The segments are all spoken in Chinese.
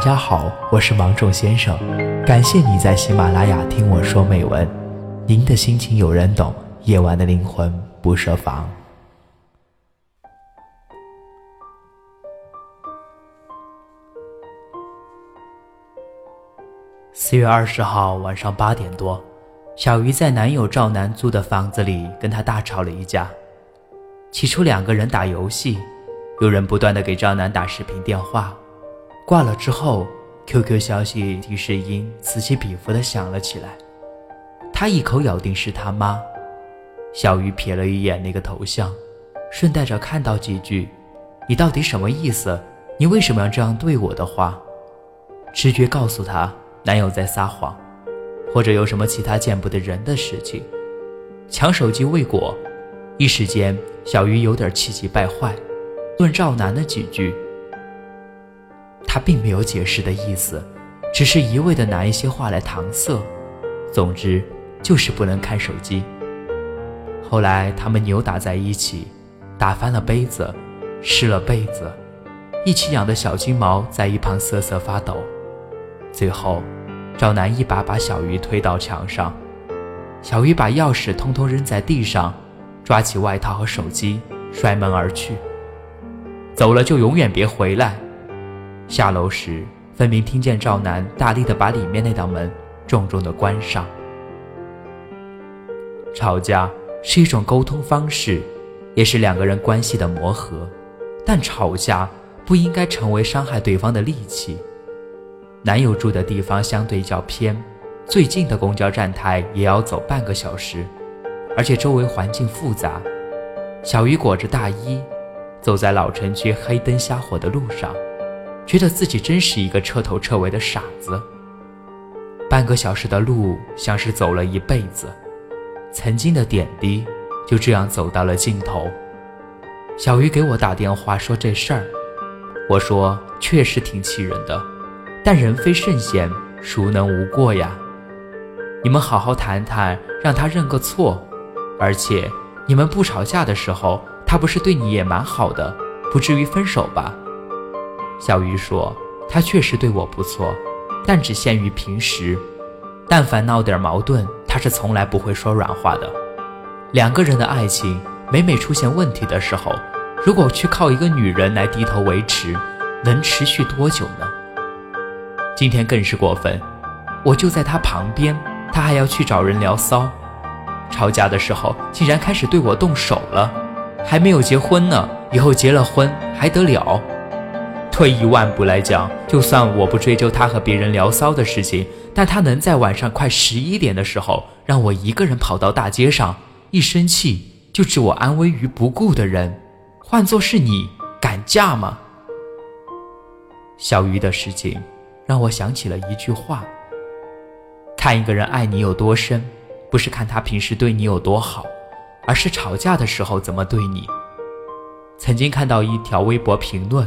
家好，我是芒种先生，感谢你在喜马拉雅听我说美文。您的心情有人懂，夜晚的灵魂不设防。四月二十号晚上八点多，小鱼在男友赵楠租的房子里跟他大吵了一架。起初两个人打游戏，有人不断的给赵楠打视频电话。挂了之后，QQ 消息提示音此起彼伏的响了起来。他一口咬定是他妈。小鱼瞥了一眼那个头像，顺带着看到几句：“你到底什么意思？你为什么要这样对我？”的话，直觉告诉他男友在撒谎，或者有什么其他见不得人的事情。抢手机未果，一时间小鱼有点气急败坏，问赵楠的几句。他并没有解释的意思，只是一味的拿一些话来搪塞。总之，就是不能看手机。后来他们扭打在一起，打翻了杯子，湿了被子，一起养的小金毛在一旁瑟瑟发抖。最后，赵楠一把把小鱼推到墙上，小鱼把钥匙通通扔在地上，抓起外套和手机，摔门而去。走了就永远别回来。下楼时，分明听见赵楠大力的把里面那道门重重的关上。吵架是一种沟通方式，也是两个人关系的磨合，但吵架不应该成为伤害对方的利器。男友住的地方相对较偏，最近的公交站台也要走半个小时，而且周围环境复杂。小鱼裹着大衣，走在老城区黑灯瞎火的路上。觉得自己真是一个彻头彻尾的傻子。半个小时的路像是走了一辈子，曾经的点滴就这样走到了尽头。小鱼给我打电话说这事儿，我说确实挺气人的，但人非圣贤，孰能无过呀？你们好好谈谈，让他认个错，而且你们不吵架的时候，他不是对你也蛮好的，不至于分手吧？小鱼说：“他确实对我不错，但只限于平时。但凡闹点矛盾，他是从来不会说软话的。两个人的爱情每每出现问题的时候，如果去靠一个女人来低头维持，能持续多久呢？今天更是过分，我就在他旁边，他还要去找人聊骚。吵架的时候竟然开始对我动手了，还没有结婚呢，以后结了婚还得了？”退一万步来讲，就算我不追究他和别人聊骚的事情，但他能在晚上快十一点的时候让我一个人跑到大街上，一生气就置我安危于不顾的人，换做是你，敢嫁吗？小鱼的事情让我想起了一句话：看一个人爱你有多深，不是看他平时对你有多好，而是吵架的时候怎么对你。曾经看到一条微博评论。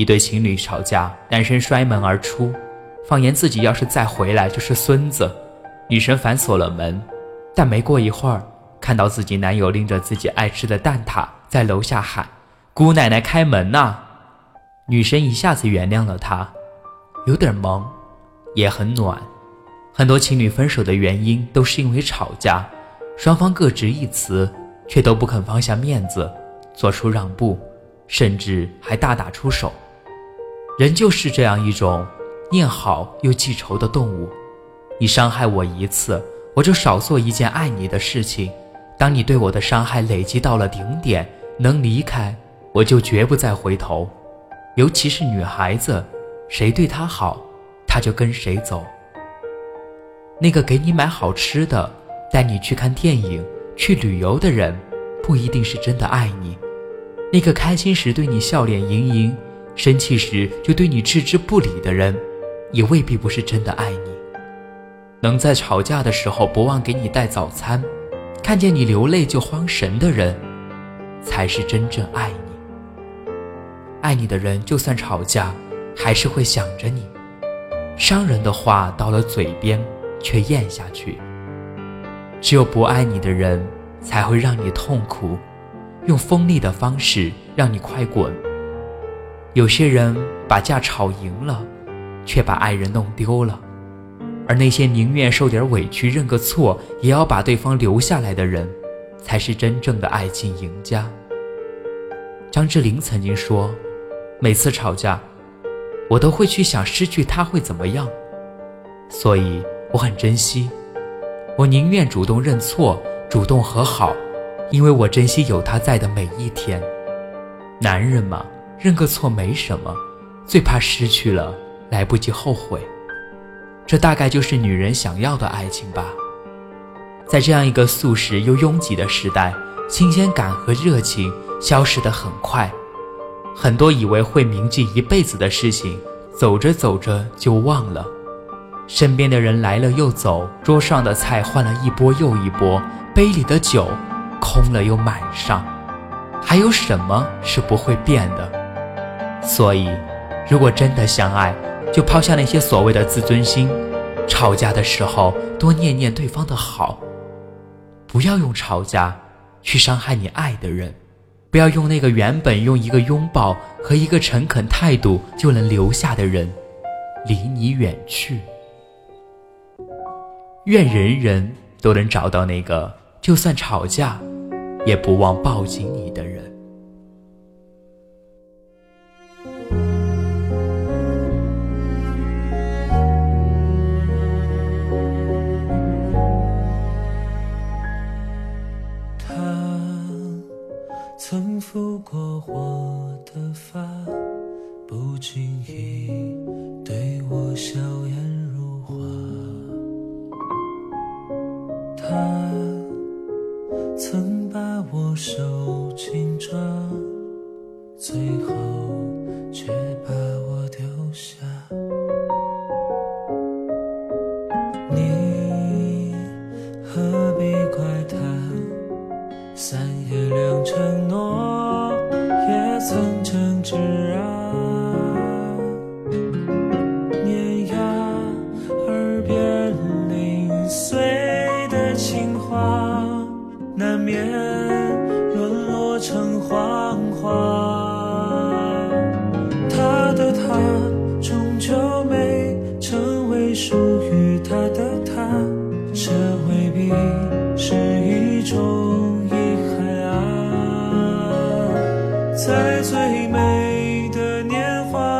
一对情侣吵架，男生摔门而出，放言自己要是再回来就是孙子。女生反锁了门，但没过一会儿，看到自己男友拎着自己爱吃的蛋挞在楼下喊：“姑奶奶开门呐！”女生一下子原谅了他，有点萌，也很暖。很多情侣分手的原因都是因为吵架，双方各执一词，却都不肯放下面子，做出让步。甚至还大打出手，人就是这样一种念好又记仇的动物。你伤害我一次，我就少做一件爱你的事情。当你对我的伤害累积到了顶点，能离开，我就绝不再回头。尤其是女孩子，谁对她好，她就跟谁走。那个给你买好吃的、带你去看电影、去旅游的人，不一定是真的爱你。那个开心时对你笑脸盈盈，生气时就对你置之不理的人，也未必不是真的爱你。能在吵架的时候不忘给你带早餐，看见你流泪就慌神的人，才是真正爱你。爱你的人，就算吵架，还是会想着你。伤人的话到了嘴边，却咽下去。只有不爱你的人，才会让你痛苦。用锋利的方式让你快滚。有些人把架吵赢了，却把爱人弄丢了；而那些宁愿受点委屈、认个错，也要把对方留下来的人，才是真正的爱情赢家。张智霖曾经说：“每次吵架，我都会去想失去他会怎么样，所以我很珍惜。我宁愿主动认错，主动和好，因为我珍惜有他在的每一天。男人嘛。”认个错没什么，最怕失去了来不及后悔。这大概就是女人想要的爱情吧。在这样一个速食又拥挤的时代，新鲜感和热情消失得很快。很多以为会铭记一辈子的事情，走着走着就忘了。身边的人来了又走，桌上的菜换了一波又一波，杯里的酒空了又满上，还有什么是不会变的？所以，如果真的相爱，就抛下那些所谓的自尊心。吵架的时候，多念念对方的好，不要用吵架去伤害你爱的人，不要用那个原本用一个拥抱和一个诚恳态度就能留下的人，离你远去。愿人人都能找到那个，就算吵架，也不忘抱紧你的人。我的发，不经意对我笑颜如花。他曾把我手紧抓，最后曾经挚爱在最美的年华。